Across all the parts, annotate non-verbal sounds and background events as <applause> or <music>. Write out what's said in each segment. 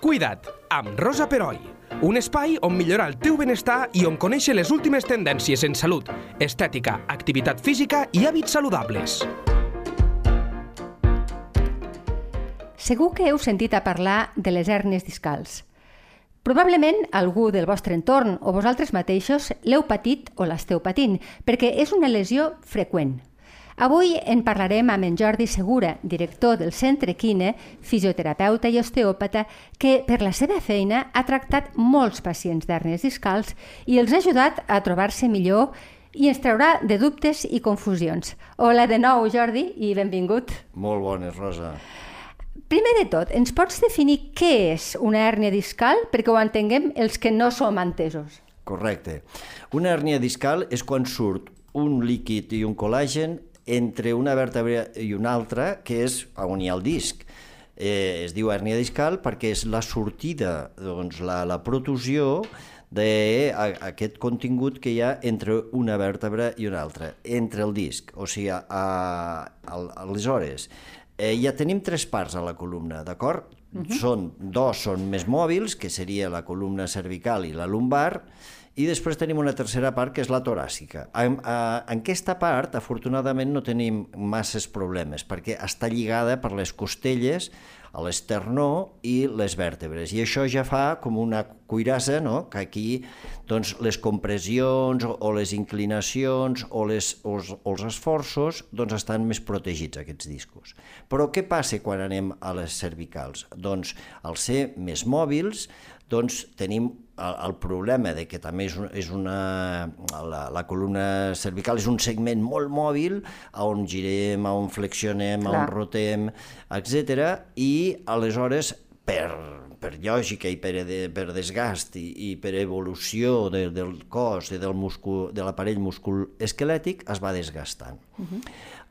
Cuida't, amb Rosa Peroi. Un espai on millorar el teu benestar i on conèixer les últimes tendències en salut, estètica, activitat física i hàbits saludables. Segur que heu sentit a parlar de les hernies discals. Probablement algú del vostre entorn o vosaltres mateixos l'heu patit o l'esteu patint, perquè és una lesió freqüent. Avui en parlarem amb en Jordi Segura, director del Centre Quine, fisioterapeuta i osteòpata, que per la seva feina ha tractat molts pacients d'hernies discals i els ha ajudat a trobar-se millor i ens traurà de dubtes i confusions. Hola de nou, Jordi, i benvingut. Molt bones, Rosa. Primer de tot, ens pots definir què és una hèrnia discal perquè ho entenguem els que no som entesos? Correcte. Una hèrnia discal és quan surt un líquid i un col·làgen entre una vèrtebra i una altra, que és on hi ha el disc. Eh, es diu hèrnia discal perquè és la sortida, doncs, la, la protusió d'aquest contingut que hi ha entre una vèrtebra i una altra, entre el disc. O sigui, a, a, aleshores, eh, ja tenim tres parts a la columna, d'acord? Uh -huh. Són, dos són més mòbils, que seria la columna cervical i la lumbar, i després tenim una tercera part, que és la toràcica. En, en aquesta part, afortunadament, no tenim masses problemes, perquè està lligada per les costelles, a l'esternó i les vèrtebres. I això ja fa com una cuirassa, no? que aquí doncs, les compressions o, o les inclinacions o, les, o, els, o els esforços doncs, estan més protegits, aquests discos. Però què passa quan anem a les cervicals? Doncs, al ser més mòbils, doncs tenim el, el problema de que també és, és una... La, la columna cervical és un segment molt mòbil on girem, on flexionem, Clar. on rotem, etc. I aleshores per, per lògica i per, de, per desgast i, i per evolució de, del cos i del muscul, de l'aparell muscul-esquelètic es va desgastant. Uh -huh.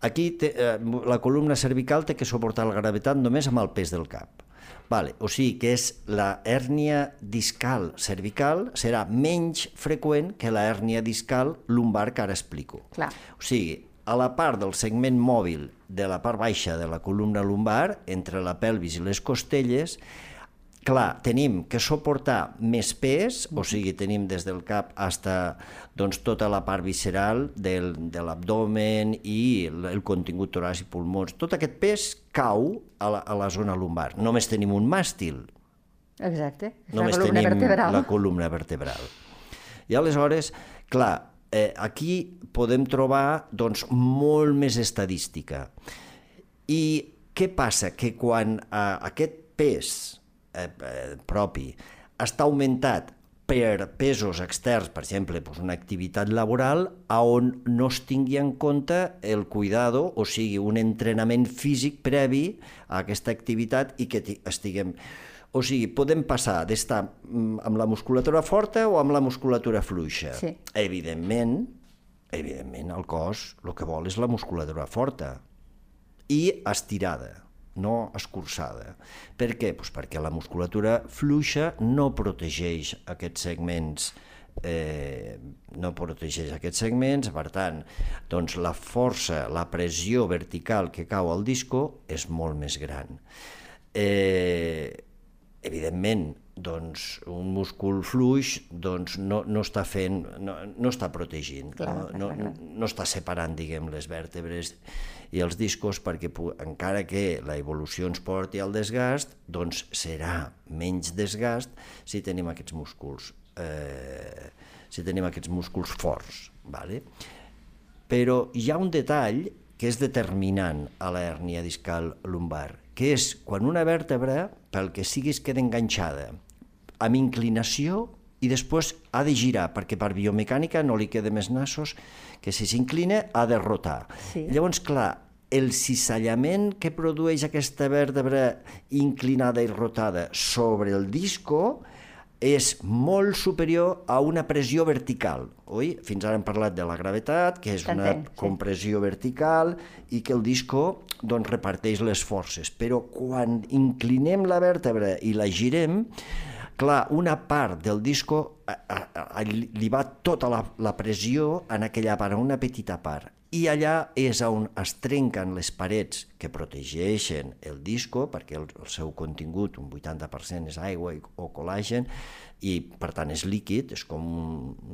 Aquí te, eh, la columna cervical té que suportar la gravetat només amb el pes del cap. Vale, o sigui que és la hèrnia discal cervical serà menys freqüent que la hèrnia discal lumbar que ara explico. Clar. O sigui, a la part del segment mòbil de la part baixa de la columna lumbar, entre la pelvis i les costelles, clar, tenim que suportar més pes, o sigui, tenim des del cap fins doncs, tota la part visceral del, de l'abdomen i el, el contingut toràcic, pulmons, tot aquest pes cau a la, a la zona lumbar. Només tenim un màstil. Exacte, Només la columna tenim vertebral. la columna vertebral. I aleshores, clar, eh, aquí podem trobar doncs, molt més estadística. I què passa? Que quan eh, aquest pes eh, eh, propi està augmentat per pesos externs, per exemple, doncs una activitat laboral on no es tingui en compte el cuidado, o sigui, un entrenament físic previ a aquesta activitat i que estiguem... O sigui, podem passar d'estar mm, amb la musculatura forta o amb la musculatura fluixa. Sí. Evidentment, evidentment, el cos el que vol és la musculatura forta i estirada no escurçada. Per què? Pues perquè la musculatura fluixa no protegeix aquests segments eh, no protegeix aquests segments, per tant, doncs la força, la pressió vertical que cau al disco és molt més gran. Eh, evidentment, doncs, un múscul fluix doncs, no, no està fent, no, no està protegint, clar, no, clar, no, clar. no està separant, diguem, les vèrtebres i els discos perquè encara que la evolució ens porti al desgast, doncs serà menys desgast si tenim aquests músculs, eh, si tenim aquests músculs forts. Vale? Però hi ha un detall que és determinant a la hernia discal lumbar, que és quan una vèrtebra, pel que siguis, queda enganxada amb inclinació i després ha de girar, perquè per biomecànica no li queda més nassos que si s'inclina ha de rotar. Sí. Llavors, clar, el cissallament que produeix aquesta vèrtebra inclinada i rotada sobre el disco és molt superior a una pressió vertical. Oi? Fins ara hem parlat de la gravetat, que és una compressió vertical i que el disco doncs, reparteix les forces. Però quan inclinem la vèrtebra i la girem, clar, una part del disco a, a, a, li va tota la, la pressió en aquella part, una petita part. i allà és on es trenquen les parets que protegeixen el disco, perquè el, el seu contingut, un 80% és aigua i, o col·làgen, i per tant és líquid, és com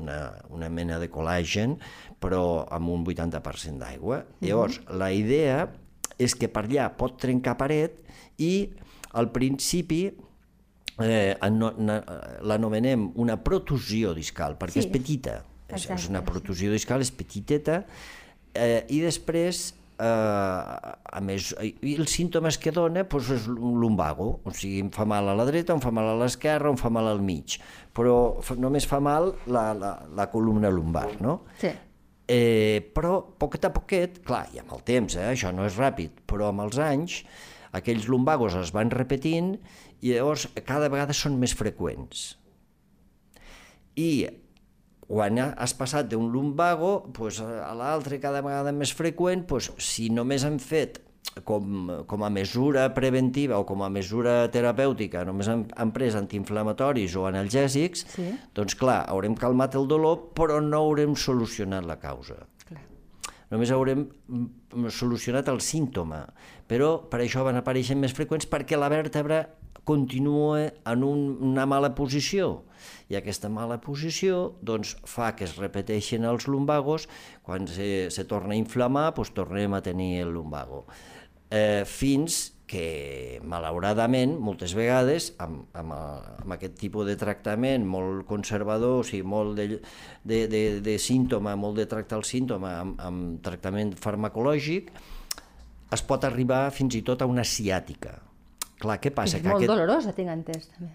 una, una mena de col·làgen, però amb un 80% d'aigua. Mm -hmm. Llavors, la idea és que per allà pot trencar paret i al principi eh, l'anomenem una protusió discal, perquè sí. és petita. És, és una protusió discal, és petiteta, Eh, I després, eh, a més, i els símptomes que dona doncs és un lumbago, o sigui, em fa mal a la dreta, em fa mal a l'esquerra, em fa mal al mig, però només fa mal la, la, la columna lumbar, no? Sí. Eh, però, poquet a poquet, clar, i amb el temps, eh, això no és ràpid, però amb els anys, aquells lumbagos es van repetint i llavors cada vegada són més freqüents. I quan has passat d'un lumbago pues, a l'altre cada vegada més freqüent, pues, si només han fet com, com a mesura preventiva o com a mesura terapèutica, només han, han pres antiinflamatoris o analgèsics, sí. doncs clar, haurem calmat el dolor, però no haurem solucionat la causa. Només haurem mm, solucionat el símptoma, però per això van aparèixer més freqüents perquè la vèrtebra continua en un, una mala posició. I aquesta mala posició doncs, fa que es repeteixin els lumbagos, quan se, se torna a inflamar doncs, tornem a tenir el lumbago. Eh, fins que malauradament moltes vegades amb, amb, amb aquest tipus de tractament molt conservador, o sigui, molt de, de, de, de símptoma, molt de tractar el símptoma amb, amb tractament farmacològic, es pot arribar fins i tot a una ciàtica, Clar, què passa? És que molt aquest... dolorosa, tinc entès, també.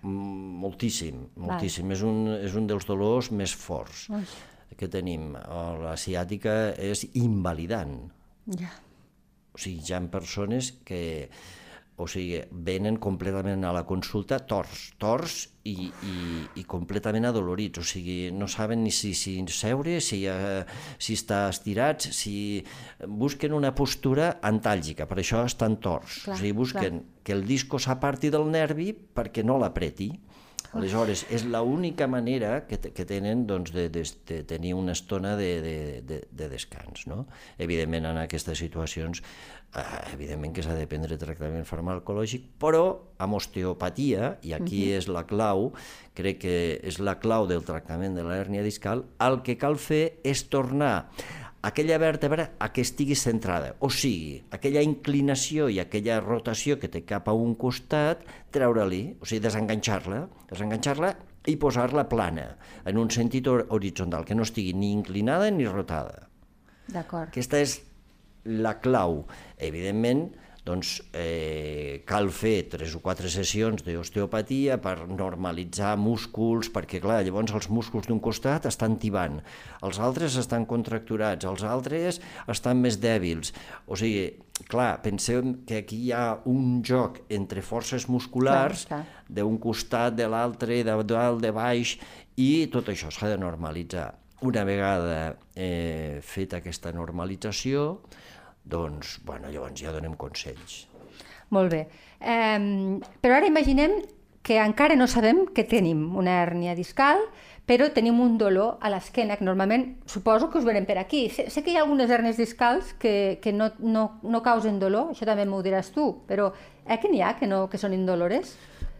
Moltíssim, moltíssim. És un, és un dels dolors més forts Ui. que tenim. La ciàtica és invalidant. Ja. O sigui, hi ha persones que o sigui, venen completament a la consulta tors, tors i, i, i completament adolorits, o sigui, no saben ni si, si seure, si, uh, si està estirats, si busquen una postura antàlgica, per això estan tors, clar, o sigui, busquen clar. que el disco s'aparti del nervi perquè no l'apreti, Aleshores, és l'única manera que, que tenen doncs, de, de, de tenir una estona de, de, de, de descans. No? Evidentment, en aquestes situacions, eh, evidentment que s'ha de prendre tractament farmacològic, però amb osteopatia, i aquí uh -huh. és la clau, crec que és la clau del tractament de l'hèrnia discal, el que cal fer és tornar aquella vèrtebra a que estigui centrada, o sigui, aquella inclinació i aquella rotació que té cap a un costat, treure-li, o sigui, desenganxar-la, desenganxar-la i posar-la plana, en un sentit horitzontal, que no estigui ni inclinada ni rotada. D'acord. Aquesta és la clau. Evidentment, doncs eh, cal fer tres o quatre sessions d'osteopatia per normalitzar músculs, perquè clar, llavors els músculs d'un costat estan tibant, els altres estan contracturats, els altres estan més dèbils. O sigui, clar, pensem que aquí hi ha un joc entre forces musculars d'un costat, de l'altre, de dalt, de baix, i tot això s'ha de normalitzar. Una vegada eh, feta aquesta normalització, doncs, bueno, llavors ja donem consells. Molt bé. Eh, però ara imaginem que encara no sabem que tenim una hèrnia discal, però tenim un dolor a l'esquena, que normalment suposo que us venem per aquí. Sé, sé que hi ha algunes hèrnies discals que, que no, no, no causen dolor, això també m'ho diràs tu, però eh, que n'hi ha que, no, que són indolores?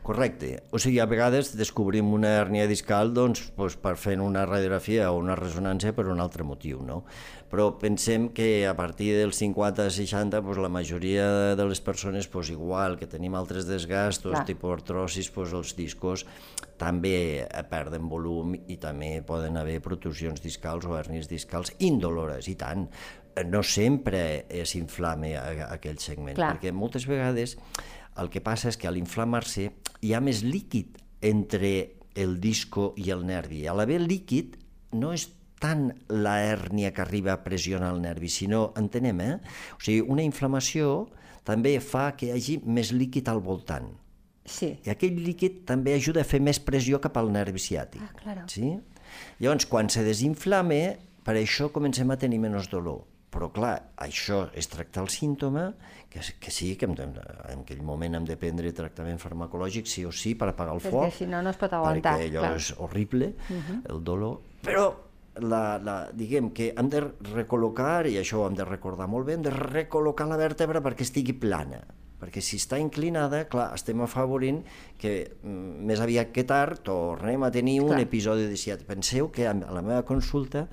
Correcte. O sigui, a vegades descobrim una hernia discal doncs, doncs, per fer una radiografia o una ressonància per un altre motiu, no? Però pensem que a partir dels 50-60 doncs, la majoria de les persones, doncs, igual que tenim altres desgastos, Clar. tipus artrosis, doncs, els discos també perden volum i també poden haver protusions discals o hernies discals indolores, i tant no sempre s'inflame aquell segment, Clar. perquè moltes vegades el que passa és que a l'inflamar-se hi ha més líquid entre el disco i el nervi. A l'haver líquid no és tant la hèrnia que arriba a pressionar el nervi, sinó, entenem, eh? O sigui, una inflamació també fa que hi hagi més líquid al voltant. Sí. I aquell líquid també ajuda a fer més pressió cap al nervi ciàtic. Ah, claro. Sí? Llavors, quan se desinflame, per això comencem a tenir menys dolor. Però clar, això és tractar el símptoma, que, que sí, que en, en aquell moment hem de prendre tractament farmacològic sí o sí per apagar el perquè foc. Perquè si no, no es pot aguantar. Perquè allò clar. és horrible, uh mhm. -huh. el dolor. Però la, la, diguem que hem de recol·locar, i això ho hem de recordar molt bé, hem de recol·locar la vèrtebra perquè estigui plana perquè si està inclinada, clar, estem afavorint que mm, més aviat que tard tornem a tenir un clar. episodi de ciàtica. Penseu que a la meva consulta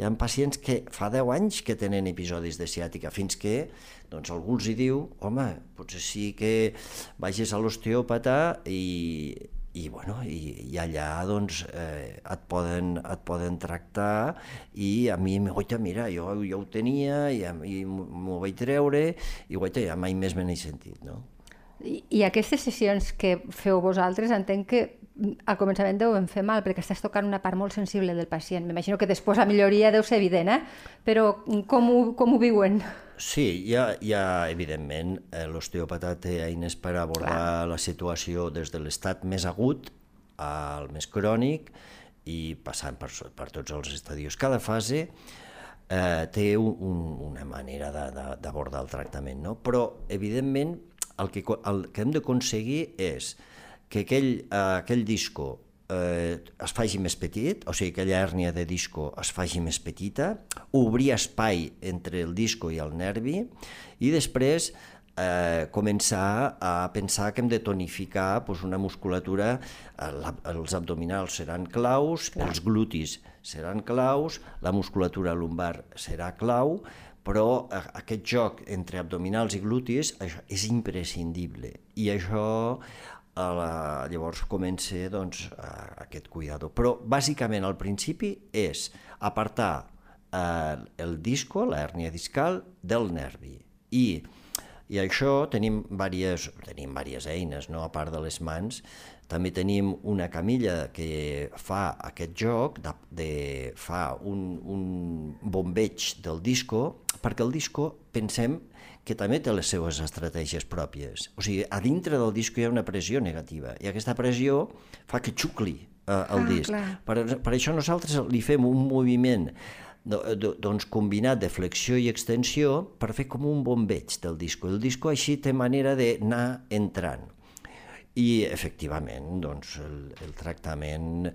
hi ha pacients que fa 10 anys que tenen episodis de ciàtica, fins que doncs, algú els hi diu, home, potser sí que vagis a l'osteòpata i, i, bueno, i, i allà doncs, eh, et, poden, et poden tractar i a mi, oita, mira, jo, jo ho tenia i, i m'ho vaig treure i oita, ja mai més me n'he sentit, no? I, I aquestes sessions que feu vosaltres entenc que al començament deuen fer mal perquè estàs tocant una part molt sensible del pacient. M'imagino que després la milloria deu ser evident, eh? però com ho, com ho viuen? Sí, hi ha, hi ha evidentment, eh, l'osteòpata té eines per abordar Clar. la situació des de l'estat més agut al més crònic i passant per, per tots els estadios. Cada fase eh, té un, un, una manera d'abordar el tractament, no? però evidentment el que, el que hem d'aconseguir és que aquell, eh, aquell disco eh, es faci més petit, o sigui, aquella hèrnia de disco es faci més petita, obrir espai entre el disco i el nervi, i després eh, començar a pensar que hem de tonificar doncs, una musculatura, eh, la, els abdominals seran claus, Clar. els glutis seran claus, la musculatura lumbar serà clau, però eh, aquest joc entre abdominals i glutis això és imprescindible i això a la, llavors comença doncs, aquest cuidado. Però bàsicament al principi és apartar eh, el disco, la discal, del nervi. I, i això tenim diverses, tenim diverses eines, no? a part de les mans, també tenim una camilla que fa aquest joc, de, de, fa un, un bombeig del disco, perquè el disco pensem que també té les seves estratègies pròpies. O sigui, a dintre del disc hi ha una pressió negativa i aquesta pressió fa que xucli eh, el ah, disc. Per, per això nosaltres li fem un moviment doncs combinat de flexió i extensió per fer com un bombeig del disco. El disco així té manera d'anar entrant. I efectivament, doncs, el, el tractament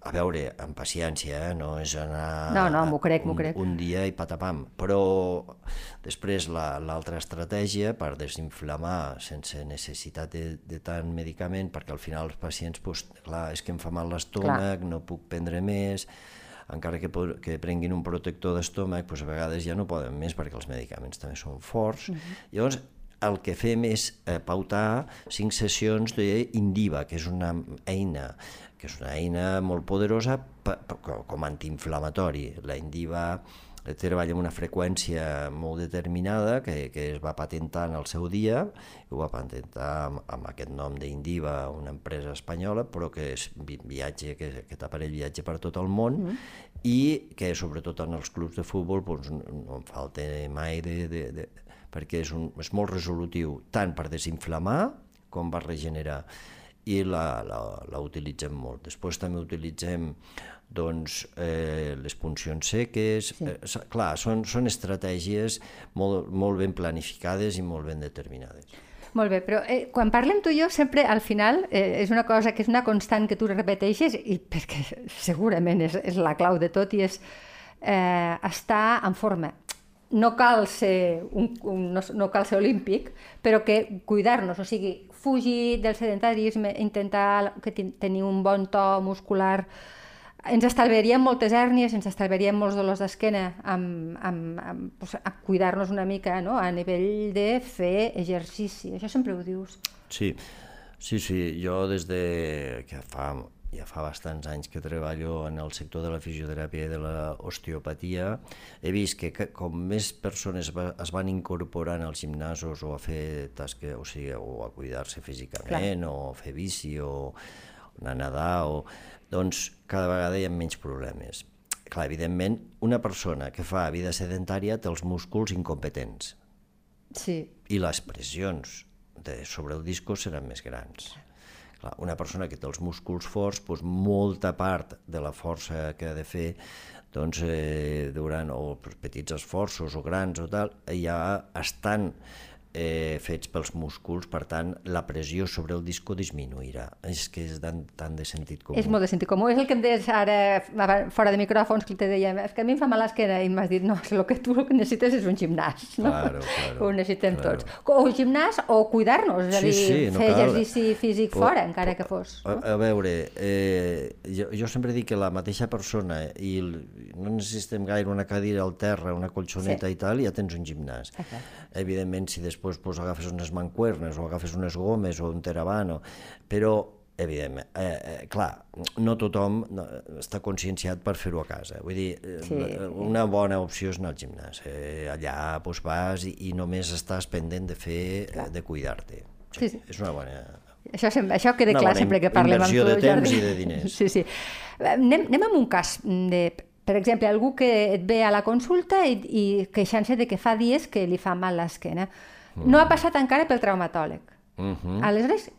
a veure, amb paciència, eh? no és anar no, no, m'ho crec, un, crec. un dia i patapam, però després l'altra la, estratègia per desinflamar sense necessitat de, de tant medicament, perquè al final els pacients, pues, clar, és que em fa mal l'estómac, no puc prendre més, encara que, que prenguin un protector d'estómac, pues, a vegades ja no poden més perquè els medicaments també són forts. Uh -huh. Llavors, el que fem és eh, pautar cinc sessions d'Indiva, que és una eina que és una eina molt poderosa com a antiinflamatori. La Indiva treballa amb una freqüència molt determinada que, que es va patentar en el seu dia, ho va patentar amb, amb aquest nom d'Indiva, una empresa espanyola, però que és viatge, que aquest aparell viatge per tot el món, mm. i que sobretot en els clubs de futbol doncs, no en falta mai de, de, de, perquè és, un, és molt resolutiu tant per desinflamar com per regenerar i la, la, la utilitzem molt. Després també utilitzem doncs, eh, les puncions seques. Sí. Eh, clar, són, són estratègies molt, molt ben planificades i molt ben determinades. Molt bé, però eh, quan parlem tu i jo sempre al final eh, és una cosa que és una constant que tu repeteixes i perquè segurament és, és la clau de tot i és eh, estar en forma no cal ser, un, un, no, no cal ser olímpic, però que cuidar-nos, o sigui, fugir del sedentarisme, intentar que tenir un bon to muscular, ens estalviaríem moltes hèrnies, ens estalviaríem molts dolors d'esquena amb, amb, amb, pues, a cuidar-nos una mica no? a nivell de fer exercici. Això sempre ho dius. Sí, sí, sí. Jo des de que fa ja fa bastants anys que treballo en el sector de la fisioteràpia i de l'osteopatia, he vist que, com més persones va, es van incorporant als gimnasos o a fer tasques, o sigui, o a cuidar-se físicament, Clar. o a fer bici, o anar a nedar, o... doncs cada vegada hi ha menys problemes. Clar, evidentment, una persona que fa vida sedentària té els músculs incompetents. Sí. I les pressions de, sobre el disco seran més grans. Clar, una persona que té els músculs forts, doncs molta part de la força que ha de fer doncs, eh, durant o petits esforços o grans o tal, ja estan eh, fets pels músculs, per tant, la pressió sobre el disco disminuirà. És que és tan, tan de sentit comú. És molt de sentit comú. És el que em deies ara, fora de micròfons, que te deia, és que a mi em fa mal l'esquena, i m'has dit, no, el que tu el que necessites és un gimnàs, no? Claro, claro, Ho necessitem claro. tots. O un gimnàs o cuidar-nos, és a Sí, dir, sí, no fer cal. exercici físic Po- fora, encara que fos. A, a veure, eh, jo, jo sempre dic que la mateixa persona i el, no necessitem gaire una cadira al terra, una colxoneta sí. i tal, ja tens un gimnàs. Exacte. Evidentment, si després pues, agafes unes mancuernes o agafes unes gomes o un teravano, però evidentment, eh, eh, clar, no tothom està conscienciat per fer-ho a casa. Vull dir, eh, Sí. una bona opció és anar al gimnàs. Eh, allà pues, vas i, i només estàs pendent de fer, eh, de cuidar-te. Sí, sí. És una bona... Això, sempre, això queda clar sempre que parlem amb tu, inversió de temps Jordi. i de diners. Sí, sí. Eh, Anem, anem amb un cas de, per exemple, algú que et ve a la consulta i, i queixant-se de que fa dies que li fa mal l'esquena. No ha passat encara pel traumatòleg. Mm -hmm. Aleshores,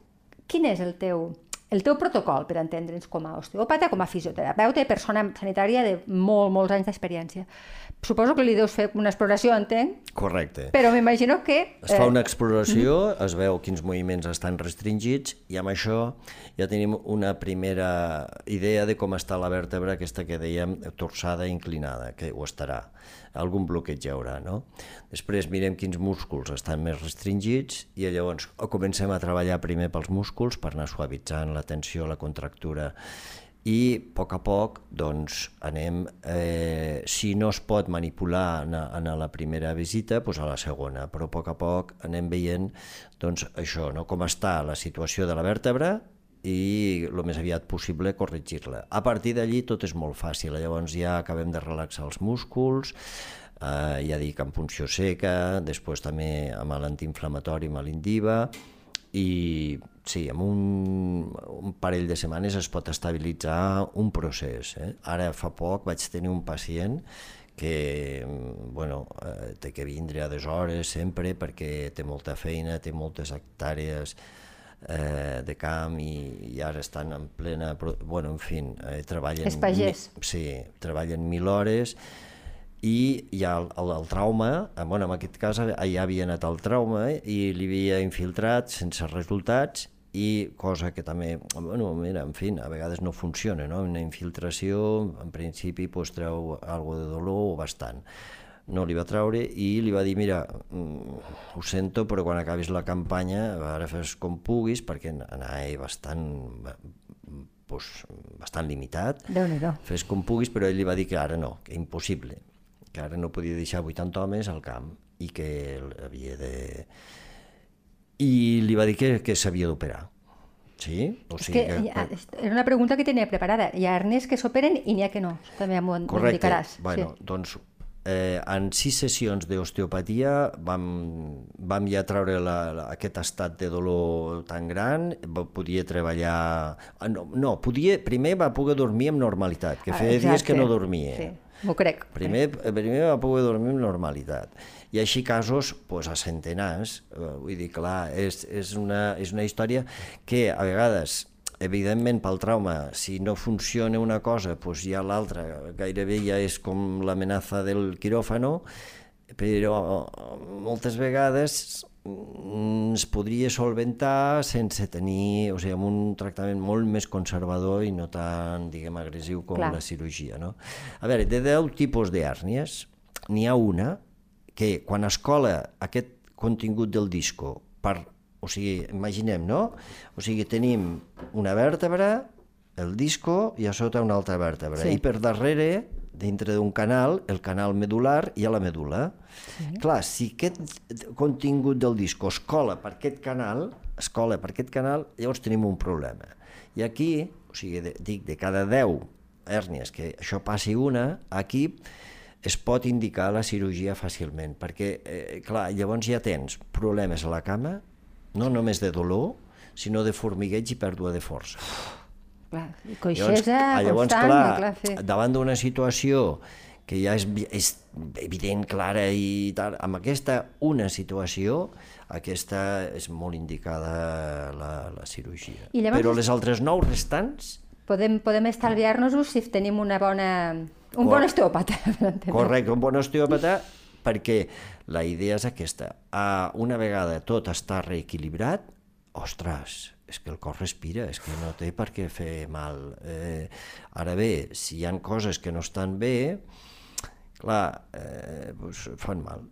quin és el teu, el teu protocol per entendre'ns com a osteòpata, com a fisioterapeuta i persona sanitària de molt, molts anys d'experiència? Suposo que li deus fer una exploració, entenc, Correcte. però m'imagino que... Es fa eh, una exploració, es veu quins moviments estan restringits i amb això ja tenim una primera idea de com està la vèrtebra aquesta que dèiem torçada i inclinada, que ho estarà. Algun bloqueig hi haurà, no? Després mirem quins músculs estan més restringits i llavors comencem a treballar primer pels músculs per anar suavitzant la tensió, la contractura i a poc a poc doncs, anem, eh, si no es pot manipular en, en la primera visita, doncs a la segona, però a poc a poc anem veient doncs, això, no? com està la situació de la vèrtebra i el més aviat possible corregir-la. A partir d'allí tot és molt fàcil, llavors ja acabem de relaxar els músculs, eh, ja dic amb punció seca, després també amb l'antiinflamatori, amb l'indiva, i sí, en un, un parell de setmanes es pot estabilitzar un procés. Eh? Ara fa poc vaig tenir un pacient que bueno, eh, té que vindre a des hores sempre perquè té molta feina, té moltes hectàrees eh, de camp i, i ara estan en plena... Bueno, en fi, eh, treballen... És pagès. mi- Sí, treballen mil hores i hi ha el, el, el trauma, eh, bueno, en aquest cas ja havia anat al trauma eh, i li havia infiltrat sense resultats i cosa que també, bueno, mira, en fi, a vegades no funciona, no? Una infiltració, en principi, pues, treu algo de dolor o bastant. No li va treure i li va dir, mira, mm, ho sento, però quan acabis la campanya, ara fes com puguis, perquè anava bastant, pues, bastant limitat, fes com puguis, però ell li va dir que ara no, que impossible, que ara no podia deixar 80 homes al camp i que havia de... I li va dir que, que s'havia d'operar. Sí? O És que ha, era una pregunta que tenia preparada. Hi ha arnès que s'operen i n'hi ha que no. També m'ho indicaràs. Bueno, sí. doncs eh, en sis sessions d'osteopatia vam, vam ja treure la, la, aquest estat de dolor tan gran, podia treballar... ah, No, no, podia, primer va poder dormir amb normalitat, que Ah, feia dies que no dormia. Sí, m'ho crec. Primer, primer va poder dormir amb normalitat. I així casos pues, a centenars. Eh, Vull dir, clar, és, és, una, és una història que a vegades, evidentment pel trauma, si no funciona una cosa, pues ja l'altra gairebé ja és com l'amenaça del quiròfano, però moltes vegades es podria solventar sense tenir, o sigui, amb un tractament molt més conservador i no tan, diguem, agressiu com Clar. la cirurgia, no? A veure, de 10 tipus d'hèrnies, n'hi ha una que quan es cola aquest contingut del disco per, o sigui, imaginem, no? O sigui, tenim una vèrtebra, el disco i a sota una altra vèrtebra. Sí. I per darrere, dintre d'un canal, el canal medular i a la medula. Sí. Clar, si aquest contingut del disco es cola per aquest canal, es cola per aquest canal, llavors tenim un problema. I aquí, o sigui, de, dic, de cada 10 hèrnies que això passi una, aquí es pot indicar la cirurgia fàcilment, perquè, eh, clar, llavors ja tens problemes a la cama, no només de dolor, sinó de formigueig i pèrdua de força. Clar, coixesa, ah, llavors, constant, clar, clar, sí. davant d'una situació que ja és, és evident, clara i tal, amb aquesta una situació, aquesta és molt indicada la, la cirurgia. I llavors Però les altres nou restants, Podem, podem estalviar-nos-ho si tenim una bona, un Cor- bon osteòpata. correcte, un bon osteòpata perquè la idea és aquesta. Uh, una vegada tot està reequilibrat, ostres, és que el cos respira, és que no té per què fer mal. Eh, ara bé, si hi han coses que no estan bé, clar, eh, doncs fan mal.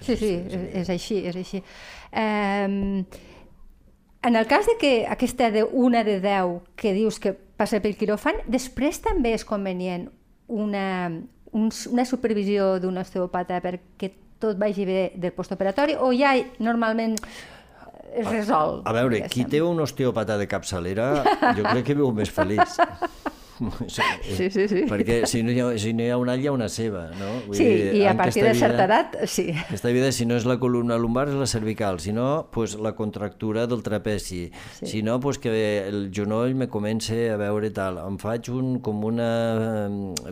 Sí, sí, és, és així, és així. Eh, en el cas de que aquesta de una de 10 que dius que passa pel quiròfan, després també és convenient una, un, una supervisió d'un osteopata perquè tot vagi bé del postoperatori o ja normalment es resol? A, veure, qui té un osteòpata de capçalera jo crec que viu més feliç. <laughs> <laughs> Sí, sí, sí. Perquè si no hi ha, si no hi ha una, hi ha una seva, no? Vull sí, dir, i a partir de certa edat, sí. Aquesta vida, si no és la columna lumbar, és la cervical. Si no, pues, la contractura del trapeci. Sí. Si no, pues, que el genoll me comence a veure tal. Em faig un, com una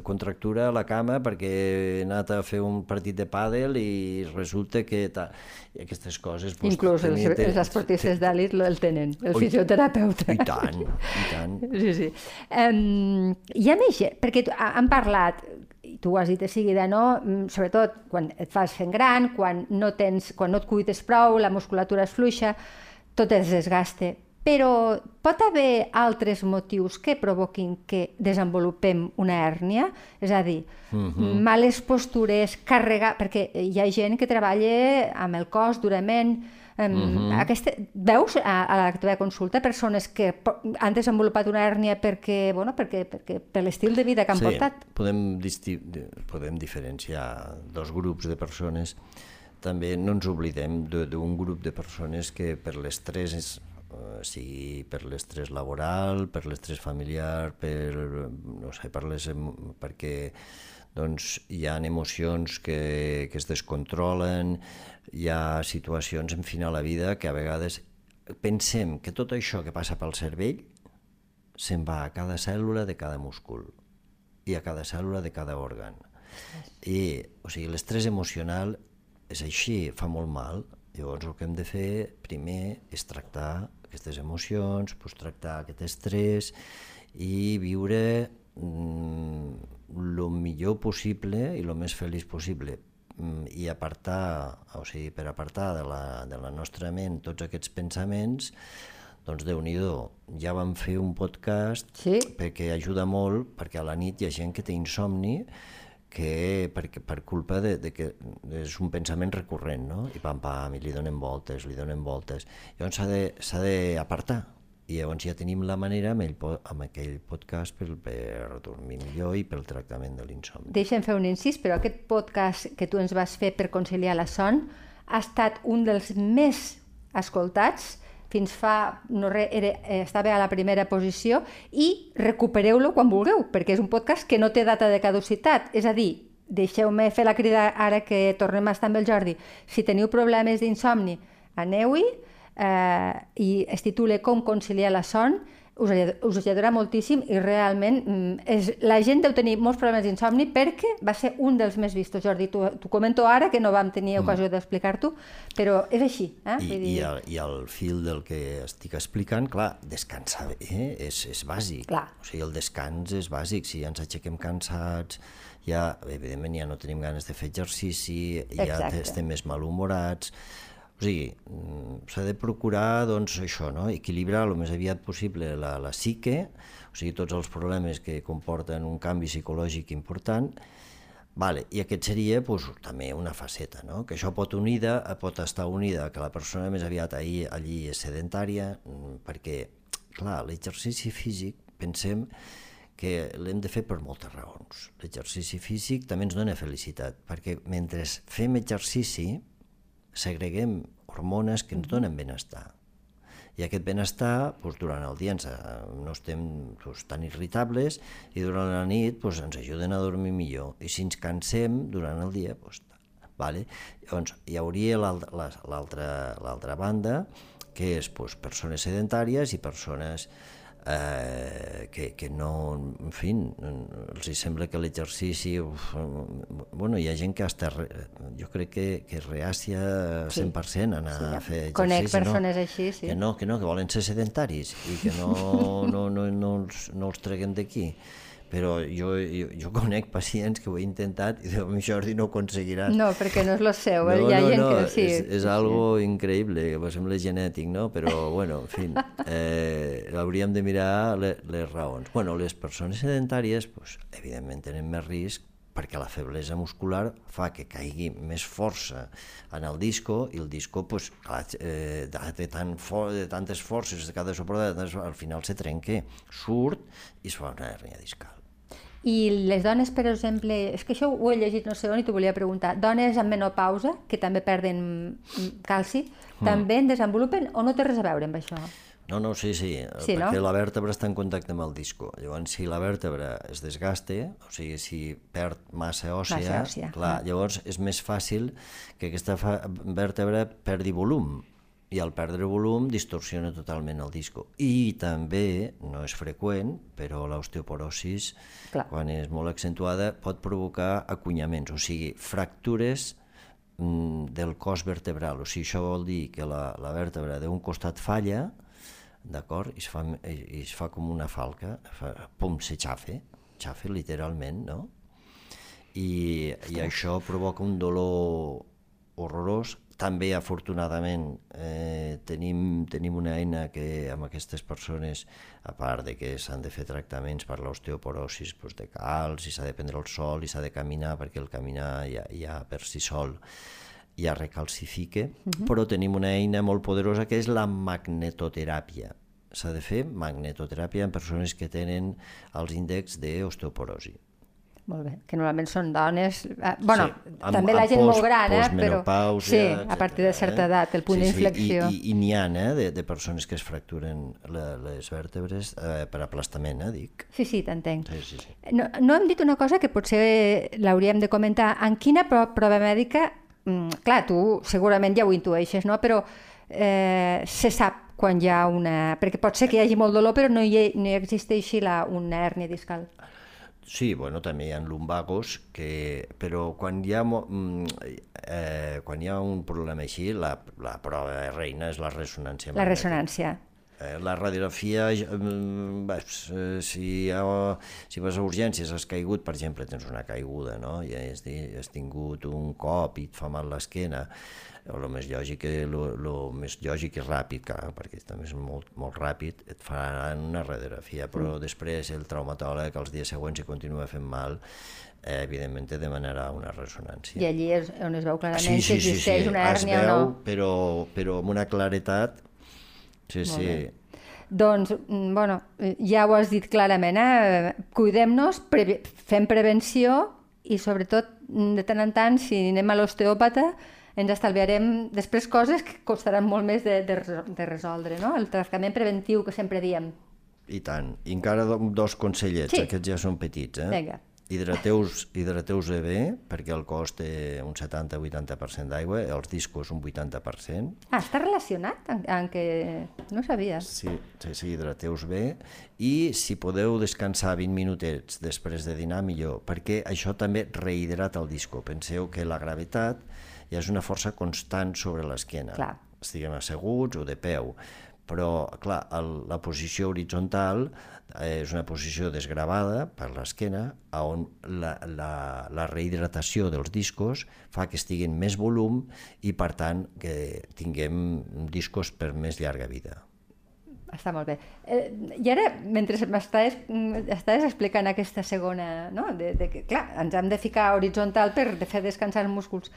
contractura a la cama perquè he anat a fer un partit de pàdel i resulta que tal. I aquestes coses... Pues, Inclús els, els esportistes d'elit el tenen, el Ui, fisioterapeuta. I tant, i tant. Sí, sí. Um, hi ha més perquè han parlat, i tu ho has dit de seguida, no? Mm, sobretot quan et fas fent gran, quan no, tens, quan no et cuides prou, la musculatura és fluixa, tot es desgaste. Però pot haver altres motius que provoquin que desenvolupem una hèrnia? És a dir, uh mhm. -huh. males postures, carregar... Perquè hi ha gent que treballa amb el cos durament, Um, uh -huh. aquesta, veus a, a la teva consulta persones que han desenvolupat una hèrnia perquè, bueno, perquè, perquè per l'estil de vida que han sí, portat? Podem, podem diferenciar dos grups de persones. També no ens oblidem d'un grup de persones que per l'estrès uh, sigui per l'estrès laboral, per l'estrès familiar, per, no sé, per les, perquè doncs, hi ha emocions que, que es descontrolen, hi ha situacions, en fi, a la vida que a vegades pensem que tot això que passa pel cervell se'n va a cada cèl·lula de cada múscul i a cada cèl·lula de cada òrgan. I, o sigui, l'estrès emocional és així, fa molt mal. Llavors el que hem de fer primer és tractar aquestes emocions, pues, tractar aquest estrès i viure el mm, millor possible i el més feliç possible i apartar, o sigui, per apartar de la, de la nostra ment tots aquests pensaments, doncs déu nhi ja vam fer un podcast sí? perquè ajuda molt, perquè a la nit hi ha gent que té insomni, que perquè, per culpa de, de que és un pensament recurrent, no? I pam, pam, i li donen voltes, li donen voltes. Llavors s'ha d'apartar, i llavors ja tenim la manera amb, el, amb aquell podcast per, per dormir millor i pel tractament de l'insomni. Deixa'm fer un incís, però aquest podcast que tu ens vas fer per conciliar la son ha estat un dels més escoltats. Fins fa, no re, era, eh, estava a la primera posició i recupereu-lo quan vulgueu, perquè és un podcast que no té data de caducitat, és a dir, deixeu-me fer la crida ara que tornem a estar amb el Jordi, si teniu problemes d'insomni, aneu-hi, eh, i es titula Com conciliar la son, us, us ajudarà moltíssim i realment mm, és, la gent deu tenir molts problemes d'insomni perquè va ser un dels més vistos, Jordi. T'ho comento ara, que no vam tenir ocasió mm. d'explicar-t'ho, però és així. Eh? I, dir... i, el, I el fil del que estic explicant, clar, descansar bé eh? és, és bàsic. Clar. O sigui, el descans és bàsic. Si ja ens aixequem cansats, ja, evidentment, ja no tenim ganes de fer exercici, Exacte. ja estem més malhumorats, o sigui, mm, s'ha de procurar doncs, això, no? equilibrar el més aviat possible la, la psique, o sigui, tots els problemes que comporten un canvi psicològic important, Vale, I aquest seria pues, també una faceta, no? que això pot, unida, pot estar unida que la persona més aviat ahir, allí és sedentària, mm, perquè, clar, l'exercici físic, pensem que l'hem de fer per moltes raons. L'exercici físic també ens dona felicitat, perquè mentre fem exercici, segreguem hormones que ens donen benestar. I aquest benestar, doncs, durant el dia ens, eh, no estem doncs, tan irritables i durant la nit doncs, ens ajuden a dormir millor. I si ens cansem durant el dia, doncs, vale? Llavors, hi hauria l'altra banda, que és doncs, persones sedentàries i persones eh, que, que no, en fi, els sembla que l'exercici, bueno, hi ha gent que hasta, jo crec que, que reàcia 100% sí. anar sí, a fer exercici. Conec persones no? així, sí. Que no, que no, que volen ser sedentaris i que no, no, no, no, els, no els treguem d'aquí. Però jo, jo, jo conec pacients que ho he intentat i diuen, Jordi, no ho aconseguiràs. No, perquè no és lo seu, no, eh? hi ha no, gent no, que sí. és, és sí, algo increïble, que sembla genètic, no? Però, bueno, en fi, <laughs> eh, hauríem de mirar les, les raons. Bueno, les persones sedentàries, pues, evidentment, tenen més risc perquè la feblesa muscular fa que caigui més força en el disco i el disco pues, clar, eh, de, tan for, de tantes forces de suportar, al final se trenca, surt i es fa una hernia discal. I les dones, per exemple, és que això ho he llegit no sé on i t'ho volia preguntar, dones amb menopausa, que també perden calci, mm. també en desenvolupen o no té res a veure amb això? No, no, sí, sí, sí perquè no? la vèrtebra està en contacte amb el disco. Llavors, si la vèrtebra es desgaste, o sigui, si perd massa òssia, massa òssia clar, llavors és més fàcil que aquesta vèrtebra perdi volum i al perdre volum distorsiona totalment el disco. I també, no és freqüent, però l'osteoporosis, quan és molt accentuada, pot provocar acunyaments, o sigui, fractures mm, del cos vertebral. O sigui, això vol dir que la, la vèrtebra d'un costat falla, d'acord? I, es fa, I es fa com una falca, fa, pum, se xafe, xafe literalment, no? I, i això provoca un dolor horrorós. També, afortunadament, eh, tenim, tenim una eina que amb aquestes persones, a part de que s'han de fer tractaments per l'osteoporosis doncs de calç, i s'ha de prendre el sol, i s'ha de caminar, perquè el caminar ja, ja per si sol ja recalcifique, uh -huh. però tenim una eina molt poderosa que és la magnetoteràpia. S'ha de fer magnetoteràpia en persones que tenen els índexs d'osteoporosi. Molt bé, que normalment són dones... Eh, bueno, sí, amb, també la gent post, molt gran, eh? Però, sí, a partir de certa edat, el punt sí, d'inflexió. Sí, I, i, i n'hi ha, eh, de, de persones que es fracturen la, les vèrtebres eh, per aplastament, eh, dic. Sí, sí, t'entenc. Sí, sí, sí. No, no hem dit una cosa que potser l'hauríem de comentar. En quina prova mèdica mm, clar, tu segurament ja ho intueixes, no? però eh, se sap quan hi ha una... Perquè pot ser que hi hagi molt dolor, però no hi, no hi existeixi la, una hèrnia discal. Sí, bueno, també hi ha lumbagos, que, però quan hi ha, eh, quan hi ha un problema així, la, la prova de reina és la ressonància. La ressonància. Eh, la radiografia, eh, si, ha, si vas a urgències has caigut, per exemple, tens una caiguda, no? i has, has tingut un cop i et fa mal l'esquena, el més lògic, el més lògic i ràpid, clar, perquè també és molt, molt ràpid, et faran una radiografia, però mm. després el traumatòleg els dies següents si continua fent mal, eh, evidentment demanarà una ressonància. I allí és on es veu clarament sí, sí, si existeix sí, sí. una hèrnia veu, o no. Però, però amb una claretat Sí, sí. Doncs, mm, bueno, ja ho has dit clarament, eh? cuidem-nos, pre fem prevenció i sobretot mm, de tant en tant, si anem a l'osteòpata, ens estalviarem després coses que costaran molt més de, de, de resoldre, no? El tractament preventiu que sempre diem. I tant. I encara dos consellets, Sí. aquests ja són petits, eh? Vinga. Hidrateu-vos hidrateu bé, perquè el cos té un 70-80% d'aigua, els discos un 80%. Ah, està relacionat amb, amb que... No sabia. Sí, sí, sí hidrateu-vos bé. I si podeu descansar 20 minutets després de dinar, millor, perquè això també rehidrata el disco. Penseu que la gravetat ja és una força constant sobre l'esquena. Clar. Estiguem asseguts o de peu. Però, clar, el, la posició horitzontal eh, és una posició desgravada per l'esquena, on la, la, la rehidratació dels discos fa que estiguin més volum i, per tant, que tinguem discos per més llarga vida. Està molt bé. Eh, I ara, mentre m'estaves estaves explicant aquesta segona, no? de, de que, clar, ens hem de ficar horitzontal per de fer descansar els músculs.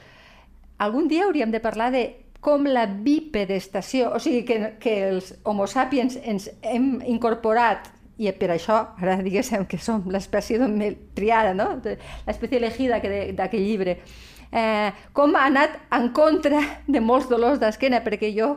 Algun dia hauríem de parlar de com la bipedestació, o sigui, que, que els homo sapiens ens hem incorporat i per això, ara diguéssim que som l'espècie triada, no? l'espècie elegida d'aquell llibre, eh, com ha anat en contra de molts dolors d'esquena, perquè jo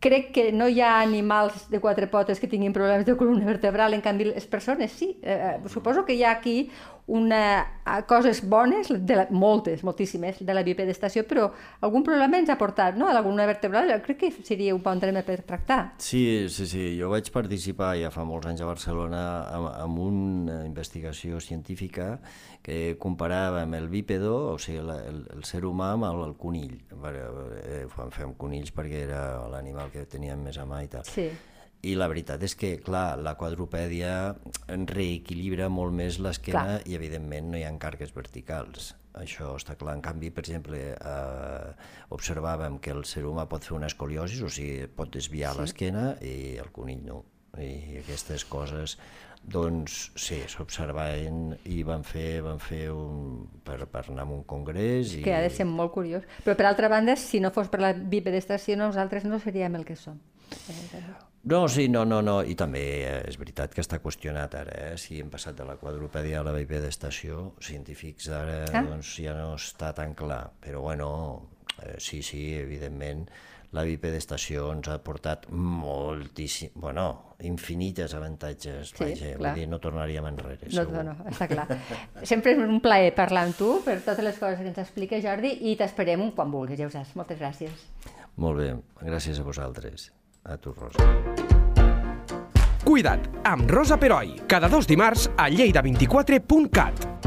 crec que no hi ha animals de quatre potes que tinguin problemes de columna vertebral, en canvi les persones sí. Eh, suposo que hi ha aquí una, coses bones, de la, moltes, moltíssimes, de la bipedestació, però algun problema ens ha portat, no?, a la columna vertebral, crec que seria un bon tema per tractar. Sí, sí, sí, jo vaig participar ja fa molts anys a Barcelona amb, amb una investigació científica que comparava amb el bípedo, o sigui, la, el, el ser humà amb el, el conill. Eh, fer amb conills perquè era l'animal que teníem més a mà i tal. Sí. i la veritat és que, clar, la quadrupèdia reequilibra molt més l'esquena i, evidentment, no hi ha càrregues verticals. Això està clar. En canvi, per exemple, eh, observàvem que el ser humà pot fer una escoliosi, o sigui, pot desviar sí. l'esquena i el conill no. I aquestes coses doncs sí, s'observaven i van fer, van fer un, per, per anar a un congrés. I... Que ha de ser molt curiós. Però per altra banda, si no fos per la bipedestació, nosaltres no seríem el que som. No, sí, no, no, no, i també eh, és veritat que està qüestionat ara, eh? si hem passat de la quadrupèdia a la bipedestació, científics ara ah. doncs, ja no està tan clar, però bueno, eh, sí, sí, evidentment, la bipedestació ens ha portat moltíssim, bueno, infinites avantatges, sí, vaja, vull dir, no tornaríem enrere, no, segur. No, no, està clar. Sempre és un plaer parlar amb tu per totes les coses que ens expliques, Jordi, i t'esperem quan vulguis, ja ho saps. Moltes gràcies. Molt bé, gràcies a vosaltres. A tu, Rosa. Cuida't, amb Rosa Peroi, cada dos dimarts a lleida24.cat.